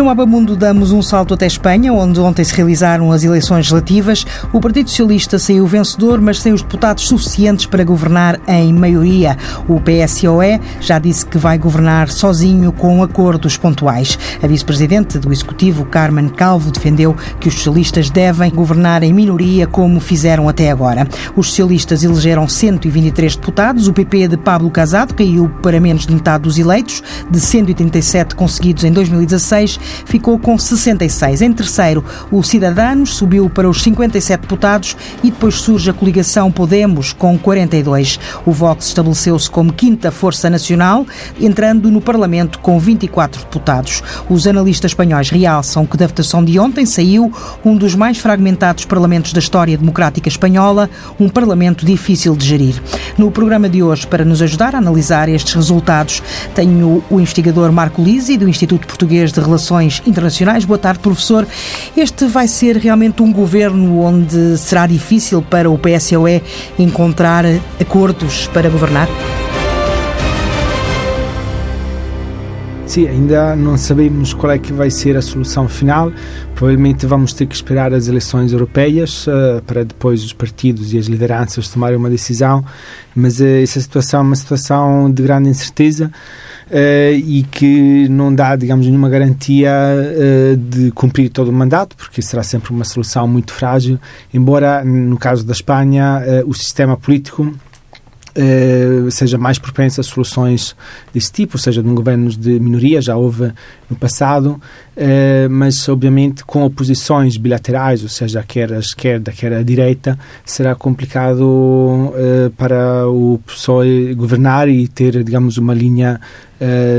No Mapa Mundo damos um salto até Espanha, onde ontem se realizaram as eleições legislativas. O Partido Socialista saiu vencedor, mas sem os deputados suficientes para governar em maioria. O PSOE já disse que vai governar sozinho com acordos pontuais. A vice-presidente do Executivo, Carmen Calvo, defendeu que os socialistas devem governar em minoria como fizeram até agora. Os socialistas elegeram 123 deputados. O PP de Pablo Casado caiu para menos de metade dos eleitos, de 137 conseguidos em 2016 ficou com 66. Em terceiro, o Cidadanos subiu para os 57 deputados e depois surge a coligação Podemos com 42. O Vox estabeleceu-se como quinta força nacional, entrando no Parlamento com 24 deputados. Os analistas espanhóis realçam que da votação de ontem saiu um dos mais fragmentados parlamentos da história democrática espanhola, um parlamento difícil de gerir. No programa de hoje, para nos ajudar a analisar estes resultados, tenho o investigador Marco Lisi, do Instituto Português de Relações Relações Internacionais. Boa tarde, professor. Este vai ser realmente um governo onde será difícil para o PSOE encontrar acordos para governar? Sim, ainda não sabemos qual é que vai ser a solução final. Provavelmente vamos ter que esperar as eleições europeias uh, para depois os partidos e as lideranças tomarem uma decisão. Mas uh, essa situação é uma situação de grande incerteza. Uh, e que não dá, digamos, nenhuma garantia uh, de cumprir todo o mandato, porque será sempre uma solução muito frágil, embora, no caso da Espanha, uh, o sistema político Uh, seja mais propensa a soluções desse tipo, ou seja, de um governo de minoria, já houve no passado, uh, mas obviamente com oposições bilaterais, ou seja, quer a esquerda, quer a direita, será complicado uh, para o PSOE governar e ter, digamos, uma linha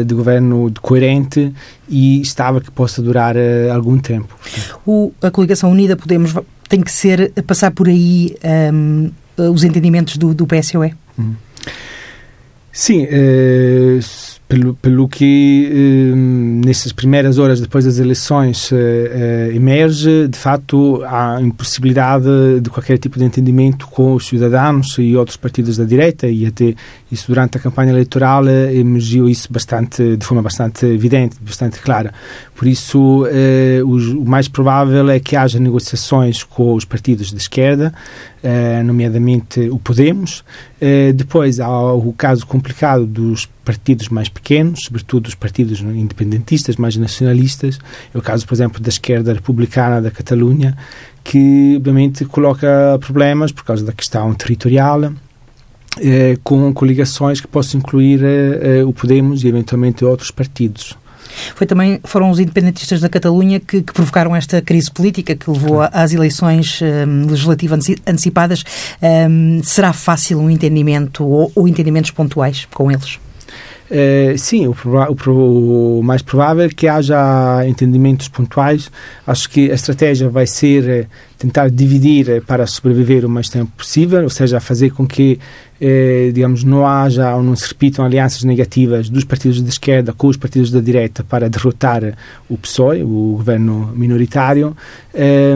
de governo coerente e estável que possa durar algum tempo. O, a coligação unida Podemos tem que ser passar por aí um, ehm, os entendimentos do, do PSOE? Sim, eh, pelo, pelo que eh, nessas primeiras horas depois das eleições eh, eh, emerge, de facto, a impossibilidade de qualquer tipo de entendimento com os cidadãos e outros partidos da direita e até isso durante a campanha eleitoral eh, emergiu isso bastante de forma bastante evidente, bastante clara. Por isso, o, mais provável é que haja negociações com os partidos de esquerda, nomeadamente o Podemos. Depois há o caso complicado dos partidos mais pequenos, sobretudo os partidos independentistas, mais nacionalistas. É o caso, por exemplo, da esquerda republicana da Catalunha, que obviamente coloca problemas por causa da questão territorial. Eh, com coligações que possam incluir eh, eh, o Podemos e eventualmente outros partidos. Foi também, foram os independentistas da Catalunha que, que provocaram esta crise política que levou às eleições um, legislativas antecipadas. Um, será fácil um entendimento ou, ou entendimentos pontuais com eles? Uh, sim, o, o, o, mais provável é que haja entendimentos pontuais. Acho que a estratégia vai ser eh, tentar dividir eh, para sobreviver o mais tempo possível, ou seja, fazer com que eh, digamos, não haja ou não se repitam alianças negativas dos partidos de esquerda com os partidos da direita para derrotar o PSOE, o governo minoritário, eh,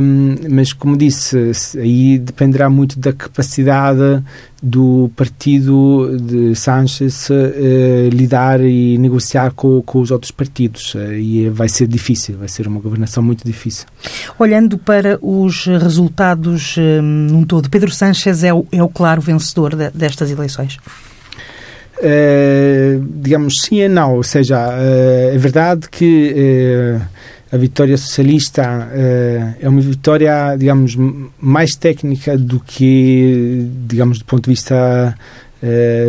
mas, como disse, aí dependerá muito da capacidade do partido de Sánchez eh, lidar e negociar com, com os outros partidos. E vai ser difícil, vai ser uma governação muito difícil. Olhando para os resultados eh, num todo, Pedro Sánchez é o, é o claro vencedor de, destas eleições? Uh, digamos sim e não, ou seja, uh, é verdade que uh, a vitória socialista é uma vitória, digamos, mais técnica do que, digamos, do ponto de vista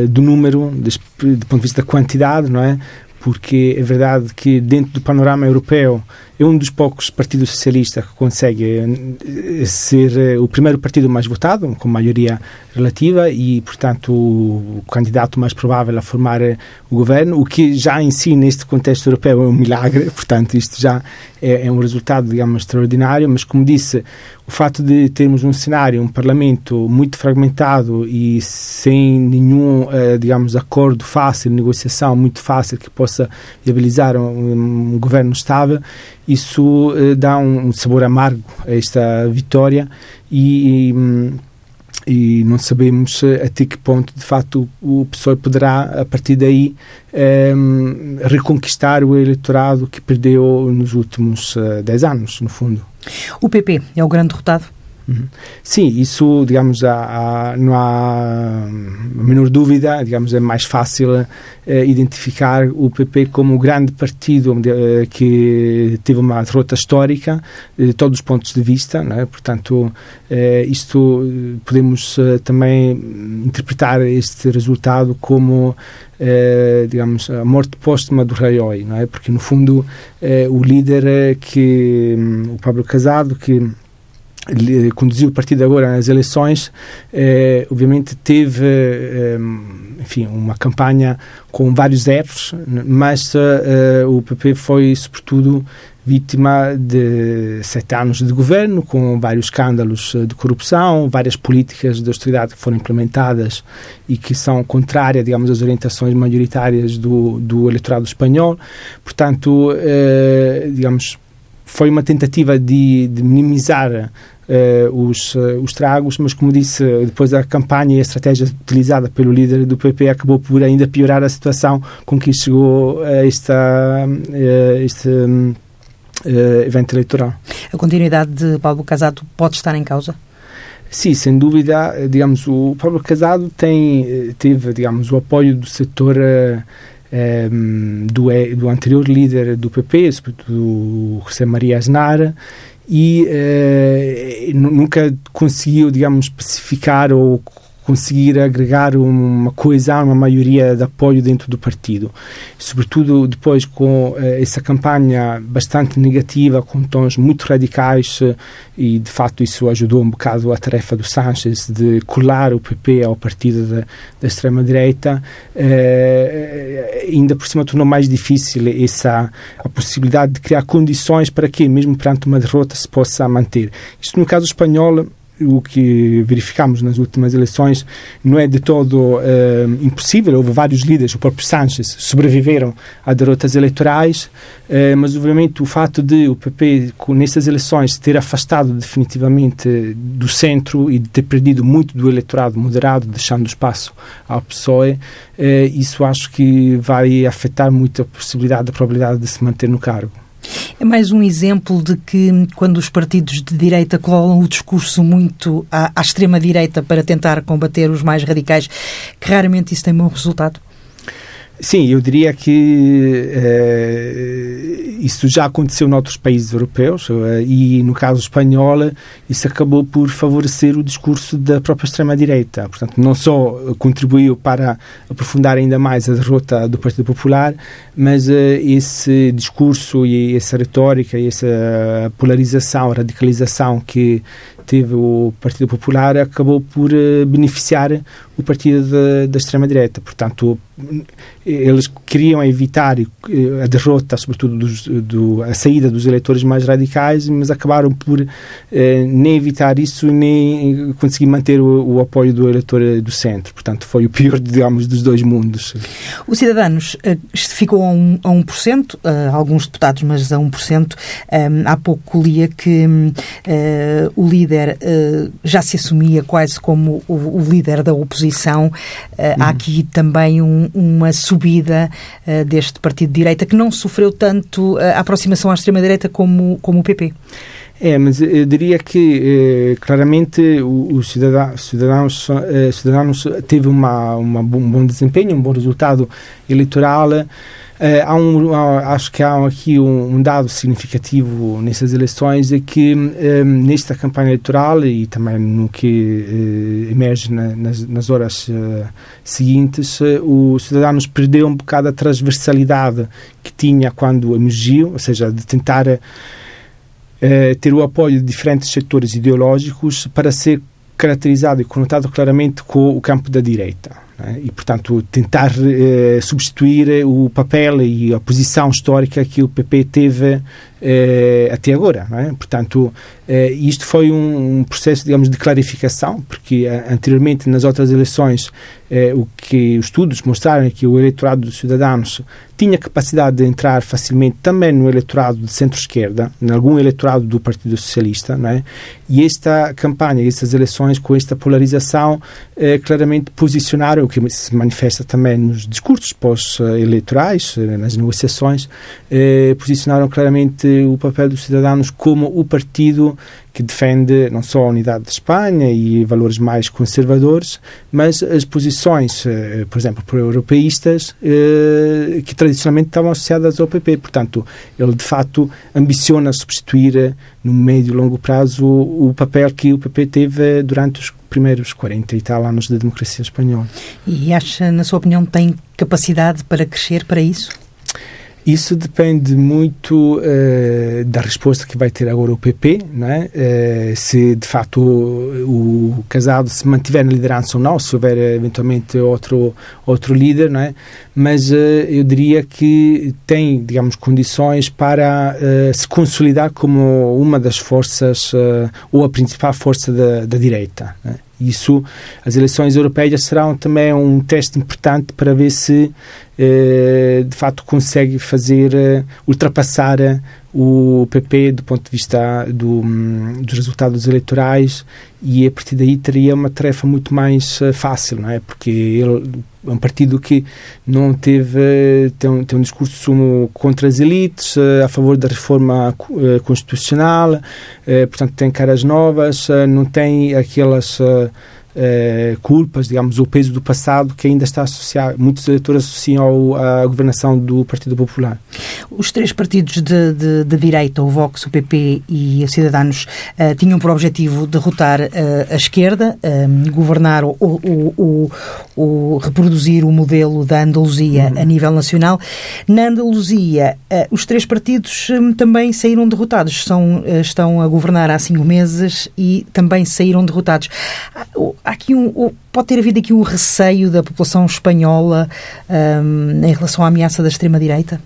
do número, do ponto de vista da quantidade, não é? Porque é verdade que dentro do panorama europeu é um dos poucos partidos socialistas que consegue eh, ser eh, o primeiro partido mais votado, com maioria relativa, e, portanto, o, candidato mais provável a formar eh, o governo, o que já em si, neste contexto europeu, é um milagre, portanto, isto já é, é um resultado, digamos, extraordinário, mas, como disse, o fato de termos um cenário, um parlamento muito fragmentado e sem nenhum, digamos, acordo fácil, negociação muito fácil que possa viabilizar um, um governo estável, isso uh, dá um, sabor amargo a esta vitória e, e não sabemos até que ponto, de facto, o, PSOE poderá, a partir daí, um, reconquistar o eleitorado que perdeu nos últimos uh, 10 anos, no fundo. O PP é o grande derrotado? Sim, isso, digamos, há, há, não há a menor dúvida, digamos, é mais fácil eh, identificar o PP como o grande partido eh, que teve uma derrota histórica de todos os pontos de vista, é? portanto, eh, isto podemos também interpretar este resultado como digamos, a morte póstuma do Raioi, não é? Porque, no fundo, o líder que, um, o Pablo Casado, que conduziu o partido agora nas eleições, eh, obviamente teve, eh, enfim, uma campanha com vários erros, mas eh, o PP foi, sobretudo, vítima de sete anos de governo, com vários escândalos de corrupção, várias políticas de austeridade que foram implementadas e que são contrárias, digamos, às orientações maioritárias do, do eleitorado espanhol. Portanto, eh, digamos, foi uma tentativa de, de minimizar os, uh, os tragos, mas como disse, depois a campanha e a estratégia utilizada pelo líder do PP acabou por ainda piorar a situação com que chegou a esta, uh, este evento eleitoral. A continuidade de Pablo Casado pode estar em causa? Sim, sem dúvida. Digamos, o Pablo Casado tem, teve, digamos, o apoio do setor do, do anterior líder do PP, do José Maria Aznar, e uh, nunca conseguiu, digamos, especificar ou conseguir agregar uma coesão, uma maioria de apoio dentro do partido. Sobretudo depois com uh, essa campanha bastante negativa, com tons muito radicais, uh, e de facto isso ajudou um bocado a tarefa do Sánchez de colar o PP ao partido da, da extrema-direita, uh, ainda por cima tornou mais difícil essa a possibilidade de criar condições para que, mesmo perante uma derrota, se possa manter. Isto no caso espanhol o que verificamos nas últimas eleições não é de todo uh, impossível. Houve vários líderes, o próprio Sánchez, sobreviveram a derrotas eleitorais, uh, mas obviamente o fato de o PP, nessas eleições, ter afastado definitivamente do centro e de ter perdido muito do eleitorado moderado, deixando espaço ao PSOE, uh, isso acho que vai afetar muito a possibilidade, a probabilidade de se manter no cargo. É mais um exemplo de que, quando os partidos de direita colam o discurso muito à, à extrema-direita para tentar combater os mais radicais, que raramente isso tem bom resultado? Sim, eu diria que eh, isso já aconteceu noutros países europeus eh, e, no caso espanhol, isso acabou por favorecer o discurso da própria extrema-direita. Portanto, não só contribuiu para aprofundar ainda mais a derrota do Partido Popular, mas eh, esse discurso e essa retórica e essa polarização, radicalização que teve o Partido Popular acabou por beneficiar o partido da extrema-direita. Portanto, eles queriam evitar eh, a derrota, sobretudo dos, do, a saída dos eleitores mais radicais, mas acabaram por eh, nem evitar isso nem conseguir manter o, o, apoio do eleitor do centro. Portanto, foi o pior, digamos, dos dois mundos. O Cidadanos eh, ficou a, um, a 1%, eh, alguns deputados, mas a 1%. Eh, há pouco lia que eh, o líder já se assumia quase como o, o líder da oposição. Uhum. Há aqui também um, uma subida uh, deste partido de direita que não sofreu tanto a aproximação à extrema-direita como, como o PP. É, mas eu diria que eh, claramente os cidadãos, cidadãos, eh, cidadãos teve uma, uma, um bom desempenho, um bom resultado eleitoral. Eh, há um, há, acho que há aqui um, um, dado significativo nessas eleições é que eh, nesta campanha eleitoral e também no que eh, emerge na, nas, nas, horas seguintes, o Cidadanos perdeu um bocado a transversalidade que tinha quando emergiu, ou seja, de tentar ter o apoio de diferentes setores ideológicos para ser caracterizado e conotado claramente com o campo da direita. Né? E, portanto, tentar eh, substituir o papel e a posição histórica que o PP teve eh, até agora. É? Portanto, eh, isto foi um, um, processo, digamos, de clarificação, porque eh, anteriormente, nas outras eleições, eh, o que os estudos mostraram é que o eleitorado dos cidadãos tinha capacidade de entrar facilmente também no eleitorado de centro-esquerda, em algum eleitorado do Partido Socialista, é? E esta campanha, estas eleições com esta polarização, eh, claramente posicionaram, o que se manifesta também nos discursos pós-eleitorais, eh, nas negociações, posicionaram claramente o papel dos cidadãos como o partido que defende não só a unidade de Espanha e valores mais conservadores, mas as posições, eh, por exemplo, pro-europeístas, eh, que tradicionalmente estavam associadas ao PP. Portanto, ele de facto ambiciona substituir eh, no médio e longo prazo o, papel que o PP teve durante os primeiros 40 e tal anos da democracia espanhola. E acha, na sua opinião, tem capacidade para crescer para isso? Isso depende muito uh, da resposta que vai ter agora o PP, né? Uh, se de facto o, o, Casado se mantiver na liderança ou não, se houver eventualmente outro outro líder, né? Mas uh, eu diria que tem, digamos, condições para se consolidar como uma das forças ou a principal força da, da direita. Né? Isso, as eleições europeias serão também um teste importante para ver se eh, de facto consegue fazer eh, ultrapassar eh, o PP do ponto de vista do, hum, dos resultados eleitorais e a partir daí teria uma tarefa muito mais fácil, não é? Porque ele é um partido que não teve tem um, tem um discurso contra as elites, a favor da reforma constitucional, portanto tem caras novas, não tem aquelas eh, culpas, digamos, o peso do passado que ainda está associado, muitos eleitores associam ao, à governação do Partido Popular. Os três partidos de, de, de direita, o Vox, o PP e os Cidadanos, uh, tinham por objetivo derrotar uh, a esquerda, governar ou, ou, ou, reproduzir o modelo da Andaluzia uhum. a nível nacional. Na Andaluzia, os três partidos também saíram derrotados, São, estão a governar há cinco meses e também saíram derrotados há aqui um, pode ter havido aqui um receio da população espanhola um, em relação à ameaça da extrema-direita?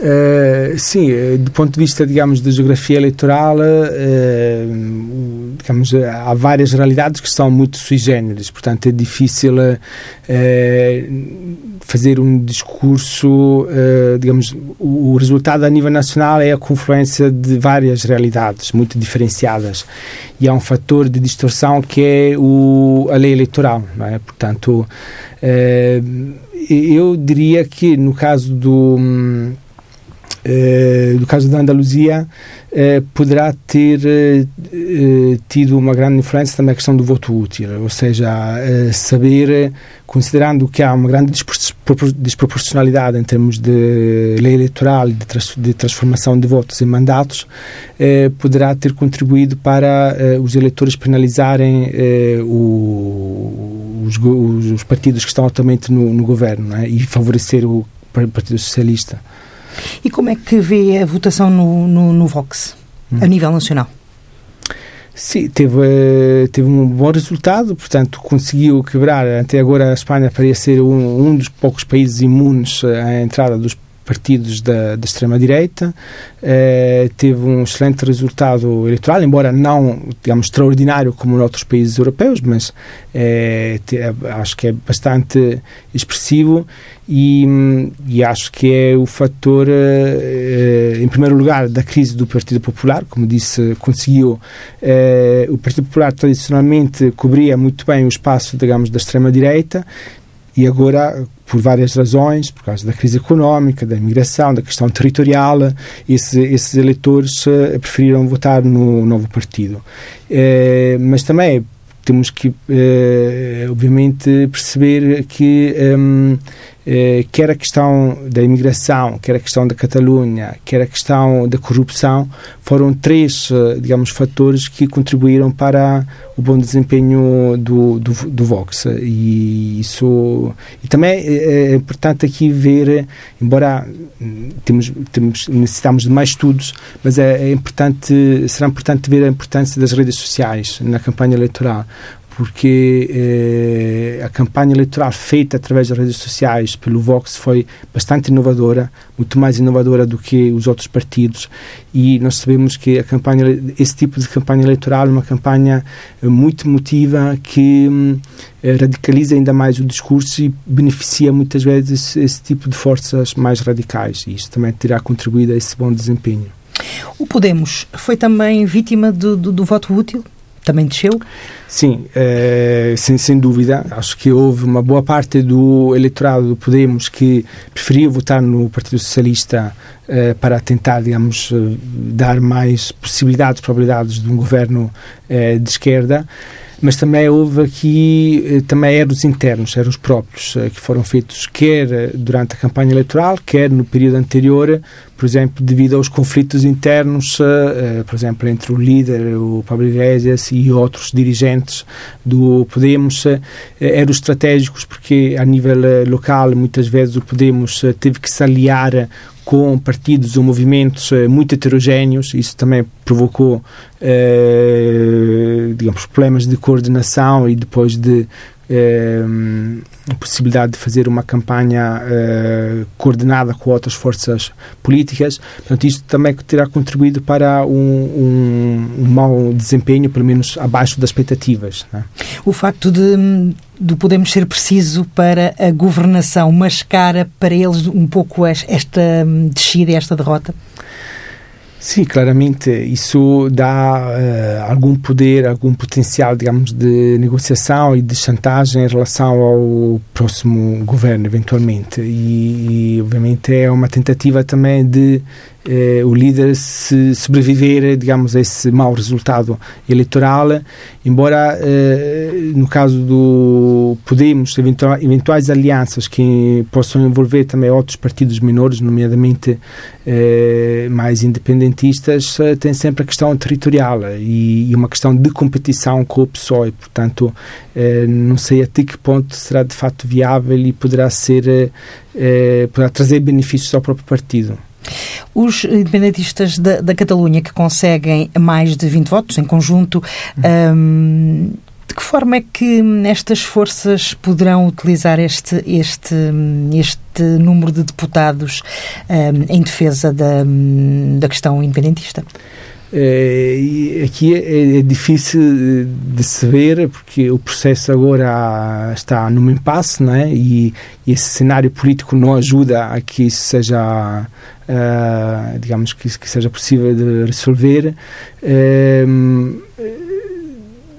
Uh, sim, eh, do ponto de vista, digamos, da geografia eleitoral, uh, digamos, há várias realidades que são muito sui generis, portanto é difícil uh, fazer um discurso, digamos, o, o, resultado a nível nacional é a confluência de várias realidades muito diferenciadas e há um fator de distorção que é o, a lei eleitoral, não é? Portanto, eu diria que no caso do eh, do caso da Andaluzia, eh, poderá ter eh, tido uma grande influência também a questão do voto útil, ou seja, saber, considerando que há uma grande desproporcionalidade em termos de lei eleitoral de, trans, de, transformação de votos em mandatos, poderá ter contribuído para os eleitores penalizarem os, os, partidos que estão atualmente no, no governo é? e favorecer o Partido Socialista. E como é que vê a votação no, no, no Vox, hum. a nível nacional? Sim, teve, eh, teve um bom resultado, portanto, conseguiu quebrar. Até agora, a Espanha parecia ser um, um dos poucos países imunes à entrada dos partidos da, da extrema-direita, eh, teve um excelente resultado eleitoral, embora não, digamos, extraordinário como em outros países europeus, mas eh, te, acho que é bastante expressivo e, e, acho que é o fator, eh, em primeiro lugar, da crise do Partido Popular. Como disse, conseguiu. Eh, o Partido Popular tradicionalmente cobria muito bem o espaço, digamos, da extrema-direita e agora, por várias razões, por causa da crise económica, da imigração, da questão territorial, esse, esses eleitores uh, preferiram votar no novo partido. Uh, mas também temos que, uh, obviamente, perceber que um, eh, quer a questão da imigração, quer a questão da Catalunha, quer a questão da corrupção, foram três, eh, digamos, fatores que contribuíram para o bom desempenho do, do, do Vox. E isso e também é, é importante aqui ver, embora temos, temos necessitamos de mais estudos, mas é, é importante, será importante ver a importância das redes sociais na campanha eleitoral porque eh, a campanha eleitoral feita através das redes sociais pelo Vox foi bastante inovadora, muito mais inovadora do que os outros partidos e nós sabemos que a campanha, esse tipo de campanha eleitoral é uma campanha eh, muito emotiva que hum, eh, radicaliza ainda mais o discurso e beneficia muitas vezes esse tipo de forças mais radicais e isso também terá contribuído a esse bom desempenho. O Podemos foi também vítima do, do, do voto útil? Também desceu? Sim, é, sem, sem dúvida. Acho que houve uma boa parte do eleitorado do Podemos que preferia votar no Partido Socialista é, para tentar, digamos, dar mais possibilidades, probabilidades de um governo é, de esquerda mas também houve aqui, eh, também eram os internos, eram os próprios, eh, que foram feitos quer eh, durante a campanha eleitoral, quer no período anterior, por exemplo, devido aos conflitos internos, por exemplo, entre o líder, o Pablo Iglesias, e outros dirigentes do Podemos, eram estratégicos porque a nível local, muitas vezes o Podemos teve que se aliar com partidos ou movimentos muito heterogéneos, isso também provocou, eh, digamos, problemas de coordenação e depois de eh, possibilidade de fazer uma campanha eh, coordenada com outras forças políticas. Portanto, isto também terá contribuído para um, um, um mau desempenho, pelo menos abaixo das expectativas. Né? O facto de, de Podemos ser preciso para a governação mascara para eles um pouco esta descida esta derrota? Sim, claramente isso dá uh, algum poder, algum potencial, digamos, de negociação e de chantagem em relação ao próximo governo, eventualmente. E, e obviamente, é uma tentativa também de eh, o líder se sobreviver, digamos, a esse mau resultado eleitoral, embora eh, no caso do Podemos, eventuais alianças que possam envolver também outros partidos menores, nomeadamente eh, mais independentistas, eh, tem sempre a questão territorial e, e, uma questão de competição com o PSOE, portanto, eh, não sei até que ponto será de facto viável e poderá ser, eh, poderá trazer benefícios ao próprio partido. Os independentistas da, da Catalunha que conseguem mais de 20 votos em conjunto, hum, de que forma é que estas forças poderão utilizar este, este, este número de deputados hum, em defesa da, da questão independentista? É, aqui é, é, difícil de saber porque o processo agora está num impasse né? e, e esse cenário político não ajuda a que isso seja uh, digamos que, que, seja possível de resolver uh,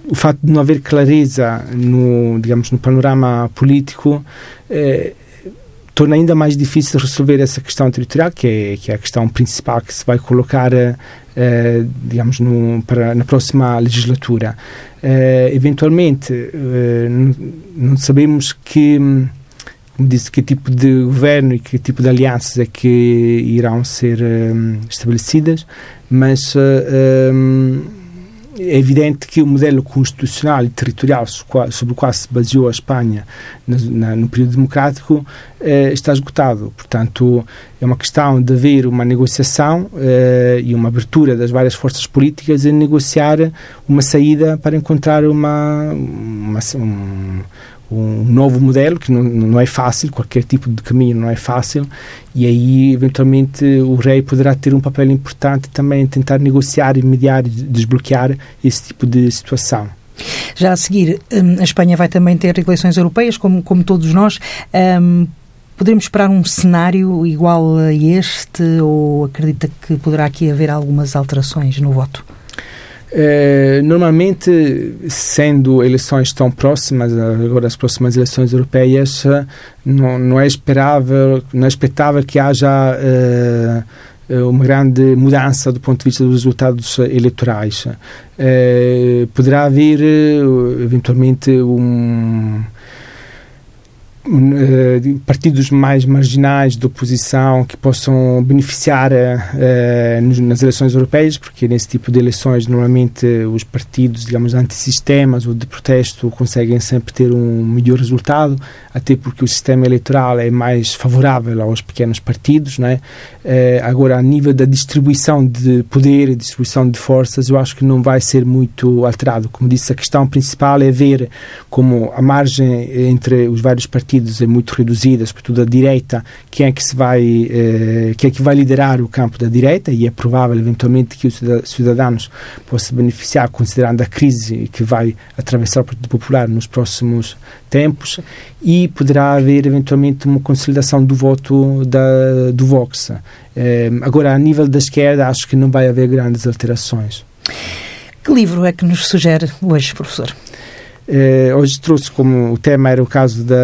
o facto de não haver clareza no digamos no panorama político uh, torna ainda mais difícil resolver essa questão territorial, que é, que é a questão principal que se vai colocar, eh, digamos, no, para, na próxima legislatura. Eh, eventualmente, eh, não sabemos que, como disse, que tipo de governo e que tipo de alianças é que irão ser estabelecidas, mas é evidente que o modelo constitucional e territorial sobre o qual se baseou a Espanha no período democrático eh, está esgotado. Portanto, é uma questão de haver uma negociação eh, e uma abertura das várias forças políticas em negociar uma saída para encontrar uma, uma um, um novo modelo que não, não é fácil, qualquer tipo de caminho não é fácil, e aí eventualmente o rei poderá ter um papel importante também em tentar negociar e mediar e desbloquear esse tipo de situação. Já a seguir, hum, a Espanha vai também ter eleições europeias, como, como todos nós. Um, Podemos esperar um cenário igual a este ou acredita que poderá aqui haver algumas alterações no voto? Eh, normalmente, sendo eleições tão próximas, agora as próximas eleições europeias, eh, não, não é esperável, não é expectável que haja uh, uma grande mudança do ponto de vista dos resultados eleitorais. poderá haver, eventualmente, um uh, partidos mais marginais de oposição que possam beneficiar uh, nas eleições europeias, porque nesse tipo de eleições normalmente os partidos, digamos, antissistemas ou de protesto conseguem sempre ter um melhor resultado, até porque o sistema eleitoral é mais favorável aos pequenos partidos, né? Agora, a nível da distribuição de poder e distribuição de forças, eu acho que não vai ser muito alterado. Como disse, a questão principal é ver como a margem entre os vários partidos é muito reduzida, sobretudo a direita, quem é que se vai, eh, quem é que vai liderar o campo da direita e é provável eventualmente que os cidadãos possam beneficiar, considerando a crise que vai atravessar o Partido Popular nos próximos tempos e poderá haver eventualmente uma consolidação do voto da, do Vox. Eh, agora, a nível da esquerda, acho que não vai haver grandes alterações. Que livro é que nos sugere hoje, professor? Eh, hoje trouxe como o tema era o caso da,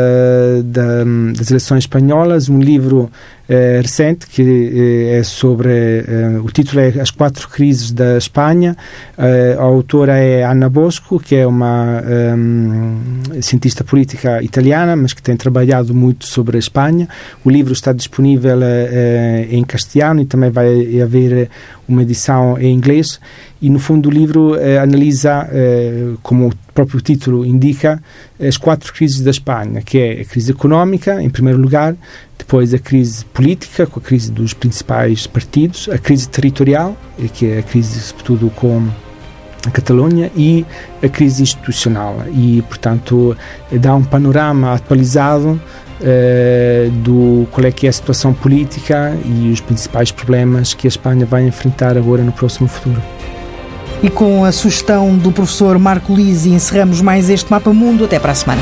da, das eleições espanholas, um livro eh, recente que eh, é sobre eh, o título é As Quatro Crises da Espanha. Eh, a autora é Ana Bosco, que é uma um, cientista política italiana, mas que tem trabalhado muito sobre a Espanha. O livro está disponível eh, em castelhano e também vai haver uma edição em inglês e no fundo o livro eh, analisa, como o próprio título indica, as quatro crises da Espanha, que é a crise económica, em primeiro lugar, depois a crise política, com a crise dos principais partidos, a crise territorial, que é a crise sobretudo com a Catalunha, e a crise institucional. E, portanto, dá um panorama atualizado Uh, do qual é que é a situação política e os principais problemas que a Espanha vai enfrentar agora no próximo futuro. E com a sugestão do professor Marco Lisi encerramos mais este Mapa Mundo. Até para a semana.